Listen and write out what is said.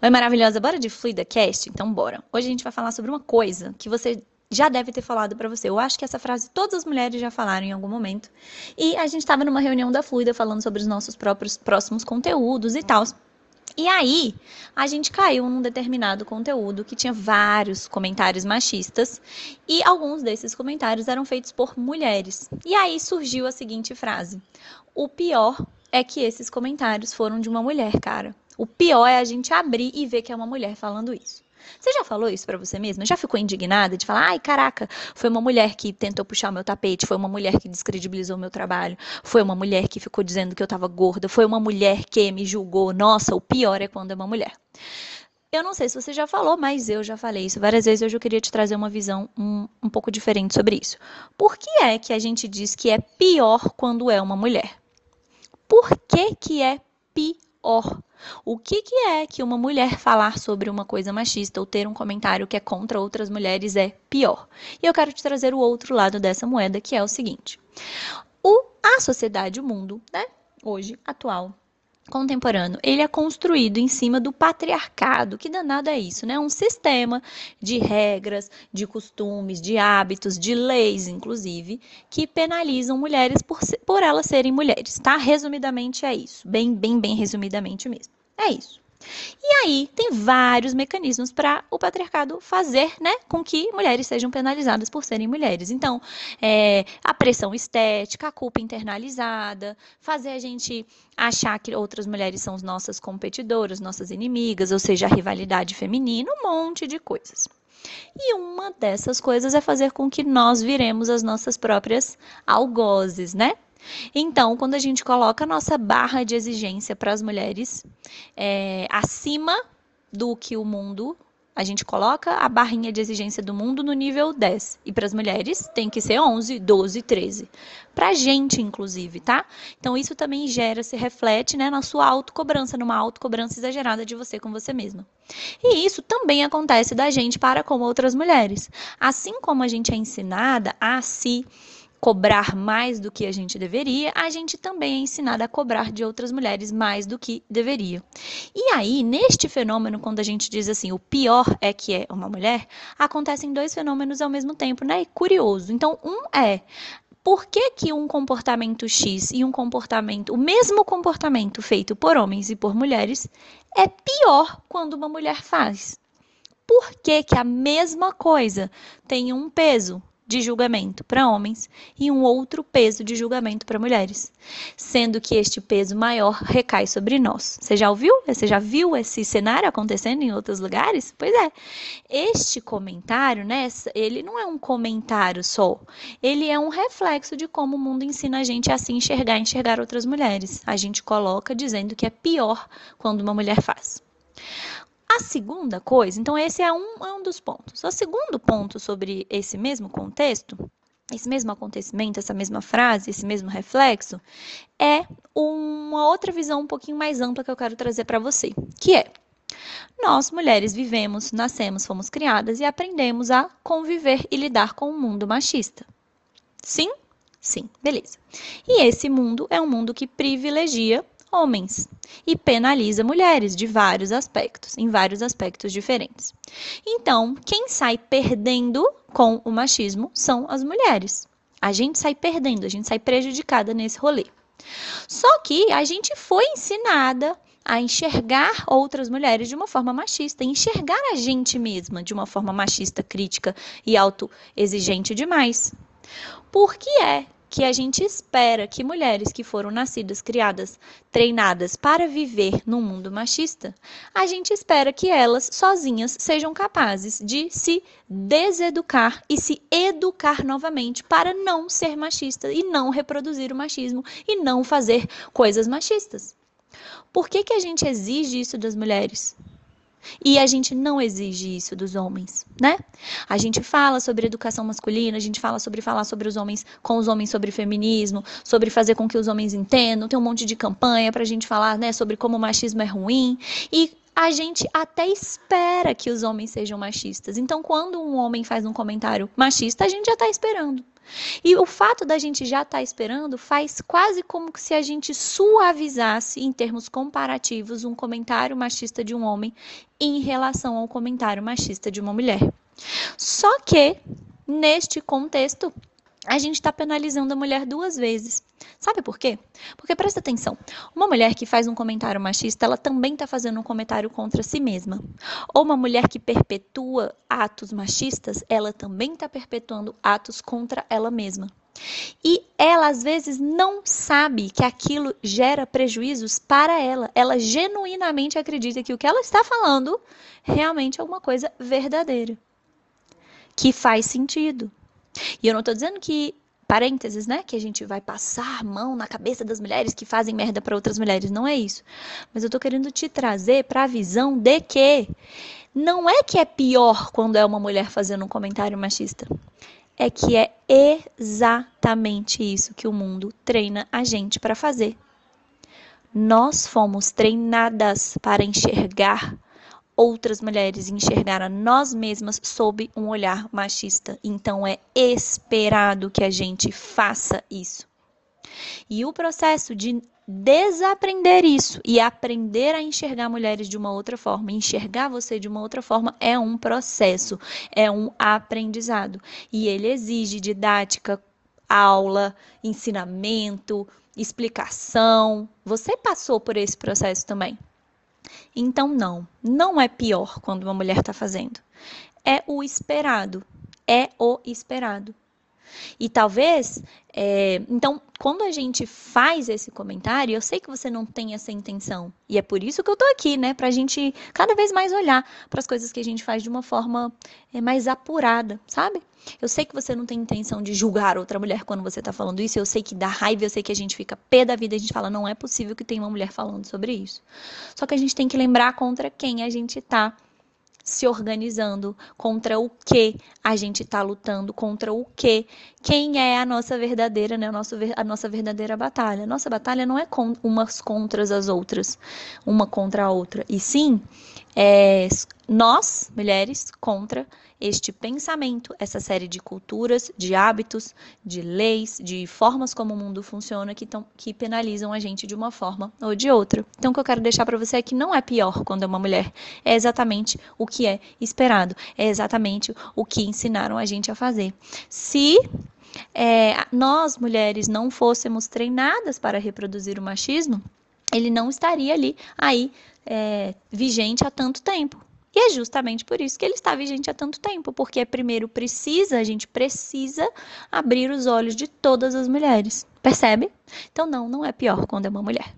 Oi, maravilhosa, bora de Fluida Cast? Então, bora. Hoje a gente vai falar sobre uma coisa que você já deve ter falado para você. Eu acho que essa frase todas as mulheres já falaram em algum momento. E a gente estava numa reunião da Fluida falando sobre os nossos próprios próximos conteúdos e tal. E aí, a gente caiu num determinado conteúdo que tinha vários comentários machistas e alguns desses comentários eram feitos por mulheres. E aí surgiu a seguinte frase: O pior é que esses comentários foram de uma mulher, cara. O pior é a gente abrir e ver que é uma mulher falando isso. Você já falou isso para você mesma? Já ficou indignada de falar, ai, caraca, foi uma mulher que tentou puxar o meu tapete, foi uma mulher que descredibilizou o meu trabalho, foi uma mulher que ficou dizendo que eu tava gorda, foi uma mulher que me julgou. Nossa, o pior é quando é uma mulher. Eu não sei se você já falou, mas eu já falei isso várias vezes. Hoje eu queria te trazer uma visão um, um pouco diferente sobre isso. Por que é que a gente diz que é pior quando é uma mulher? Por que, que é pior? O que, que é que uma mulher falar sobre uma coisa machista ou ter um comentário que é contra outras mulheres é pior? E eu quero te trazer o outro lado dessa moeda, que é o seguinte: o, a sociedade, o mundo, né, hoje, atual, contemporâneo, ele é construído em cima do patriarcado. Que danado é isso, né? Um sistema de regras, de costumes, de hábitos, de leis, inclusive, que penalizam mulheres por, por elas serem mulheres, tá? Resumidamente é isso. Bem, bem, bem resumidamente mesmo. É isso. E aí tem vários mecanismos para o patriarcado fazer, né, com que mulheres sejam penalizadas por serem mulheres. Então, é, a pressão estética, a culpa internalizada, fazer a gente achar que outras mulheres são nossas competidoras, nossas inimigas, ou seja, a rivalidade feminina, um monte de coisas. E uma dessas coisas é fazer com que nós viremos as nossas próprias algozes, né? Então, quando a gente coloca a nossa barra de exigência para as mulheres é, acima do que o mundo, a gente coloca a barrinha de exigência do mundo no nível 10. E para as mulheres tem que ser 11, 12, 13. Para a gente, inclusive, tá? Então, isso também gera, se reflete né, na sua autocobrança, numa autocobrança exagerada de você com você mesma. E isso também acontece da gente para com outras mulheres. Assim como a gente é ensinada a se cobrar mais do que a gente deveria, a gente também é ensinada a cobrar de outras mulheres mais do que deveria. E aí, neste fenômeno, quando a gente diz assim, o pior é que é uma mulher, acontecem dois fenômenos ao mesmo tempo, né? Curioso. Então, um é por que, que um comportamento X e um comportamento, o mesmo comportamento feito por homens e por mulheres, é pior quando uma mulher faz? Por que, que a mesma coisa tem um peso de julgamento para homens e um outro peso de julgamento para mulheres, sendo que este peso maior recai sobre nós. Você já ouviu? Você já viu esse cenário acontecendo em outros lugares? Pois é. Este comentário, né, ele não é um comentário só, ele é um reflexo de como o mundo ensina a gente a se enxergar, enxergar outras mulheres. A gente coloca dizendo que é pior quando uma mulher faz. A segunda coisa, então esse é um, é um dos pontos. O segundo ponto sobre esse mesmo contexto, esse mesmo acontecimento, essa mesma frase, esse mesmo reflexo, é uma outra visão um pouquinho mais ampla que eu quero trazer para você, que é nós, mulheres, vivemos, nascemos, fomos criadas e aprendemos a conviver e lidar com o um mundo machista. Sim? Sim, beleza. E esse mundo é um mundo que privilegia homens e penaliza mulheres de vários aspectos, em vários aspectos diferentes. Então, quem sai perdendo com o machismo são as mulheres. A gente sai perdendo, a gente sai prejudicada nesse rolê. Só que a gente foi ensinada a enxergar outras mulheres de uma forma machista, enxergar a gente mesma de uma forma machista, crítica e autoexigente demais. Por que é que a gente espera que mulheres que foram nascidas, criadas, treinadas para viver num mundo machista, a gente espera que elas sozinhas sejam capazes de se deseducar e se educar novamente para não ser machista e não reproduzir o machismo e não fazer coisas machistas. Por que, que a gente exige isso das mulheres? E a gente não exige isso dos homens, né? A gente fala sobre educação masculina, a gente fala sobre falar sobre os homens, com os homens sobre feminismo, sobre fazer com que os homens entendam, tem um monte de campanha pra gente falar, né, sobre como o machismo é ruim. E a gente até espera que os homens sejam machistas. Então, quando um homem faz um comentário machista, a gente já está esperando. E o fato da gente já estar tá esperando faz quase como se a gente suavizasse, em termos comparativos, um comentário machista de um homem em relação ao comentário machista de uma mulher. Só que, neste contexto, a gente está penalizando a mulher duas vezes. Sabe por quê? Porque presta atenção, uma mulher que faz um comentário machista, ela também está fazendo um comentário contra si mesma. Ou uma mulher que perpetua atos machistas, ela também está perpetuando atos contra ela mesma. E ela às vezes não sabe que aquilo gera prejuízos para ela. Ela genuinamente acredita que o que ela está falando realmente é uma coisa verdadeira, que faz sentido. E eu não estou dizendo que parênteses, né, que a gente vai passar mão na cabeça das mulheres que fazem merda para outras mulheres, não é isso. Mas eu tô querendo te trazer para a visão de que não é que é pior quando é uma mulher fazendo um comentário machista. É que é exatamente isso que o mundo treina a gente para fazer. Nós fomos treinadas para enxergar outras mulheres enxergar a nós mesmas sob um olhar machista. Então é esperado que a gente faça isso. E o processo de desaprender isso e aprender a enxergar mulheres de uma outra forma, enxergar você de uma outra forma é um processo, é um aprendizado. E ele exige didática, aula, ensinamento, explicação. Você passou por esse processo também. Então, não, não é pior quando uma mulher está fazendo. É o esperado. É o esperado. E talvez, é, então, quando a gente faz esse comentário, eu sei que você não tem essa intenção. E é por isso que eu tô aqui, né? Pra gente cada vez mais olhar para as coisas que a gente faz de uma forma é, mais apurada, sabe? Eu sei que você não tem intenção de julgar outra mulher quando você tá falando isso. Eu sei que dá raiva, eu sei que a gente fica pé da vida, a gente fala, não é possível que tenha uma mulher falando sobre isso. Só que a gente tem que lembrar contra quem a gente tá se organizando, contra o que a gente está lutando, contra o que, quem é a nossa verdadeira, né, a, nossa, a nossa verdadeira batalha. Nossa batalha não é com, umas contra as outras, uma contra a outra, e sim é, nós, mulheres, contra este pensamento, essa série de culturas, de hábitos, de leis, de formas como o mundo funciona que, tão, que penalizam a gente de uma forma ou de outra. Então, o que eu quero deixar para você é que não é pior quando é uma mulher, é exatamente o que é esperado, é exatamente o que ensinaram a gente a fazer. Se é, nós, mulheres, não fôssemos treinadas para reproduzir o machismo, ele não estaria ali aí é, vigente há tanto tempo. E é justamente por isso que ele está vigente há tanto tempo, porque primeiro precisa, a gente precisa abrir os olhos de todas as mulheres. Percebe? Então não, não é pior quando é uma mulher.